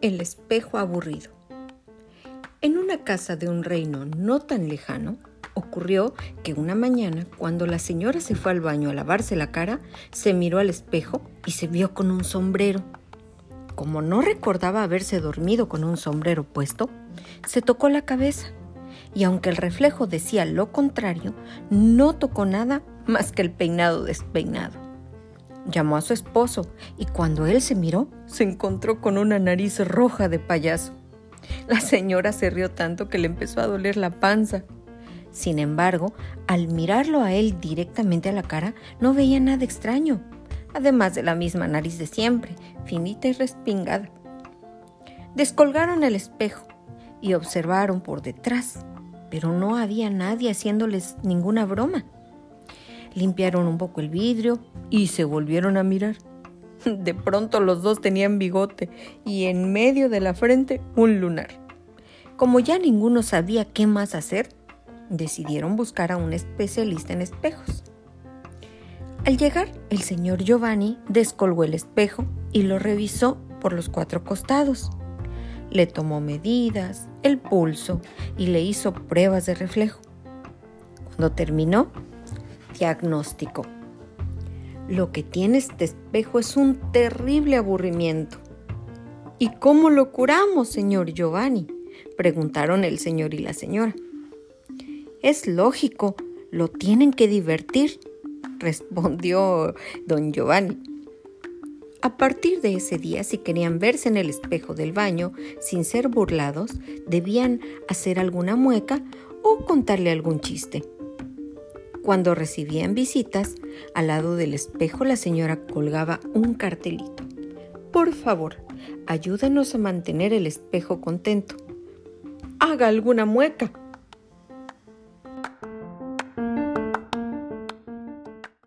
El espejo aburrido. En una casa de un reino no tan lejano, ocurrió que una mañana, cuando la señora se fue al baño a lavarse la cara, se miró al espejo y se vio con un sombrero. Como no recordaba haberse dormido con un sombrero puesto, se tocó la cabeza y aunque el reflejo decía lo contrario, no tocó nada más que el peinado despeinado. Llamó a su esposo y cuando él se miró, se encontró con una nariz roja de payaso. La señora se rió tanto que le empezó a doler la panza. Sin embargo, al mirarlo a él directamente a la cara, no veía nada extraño, además de la misma nariz de siempre, finita y respingada. Descolgaron el espejo y observaron por detrás, pero no había nadie haciéndoles ninguna broma. Limpiaron un poco el vidrio y se volvieron a mirar. De pronto los dos tenían bigote y en medio de la frente un lunar. Como ya ninguno sabía qué más hacer, decidieron buscar a un especialista en espejos. Al llegar, el señor Giovanni descolgó el espejo y lo revisó por los cuatro costados. Le tomó medidas, el pulso y le hizo pruebas de reflejo. Cuando terminó, diagnóstico. Lo que tiene este espejo es un terrible aburrimiento. ¿Y cómo lo curamos, señor Giovanni? preguntaron el señor y la señora. Es lógico, lo tienen que divertir, respondió don Giovanni. A partir de ese día, si querían verse en el espejo del baño sin ser burlados, debían hacer alguna mueca o contarle algún chiste. Cuando recibían visitas, al lado del espejo la señora colgaba un cartelito. Por favor, ayúdenos a mantener el espejo contento. Haga alguna mueca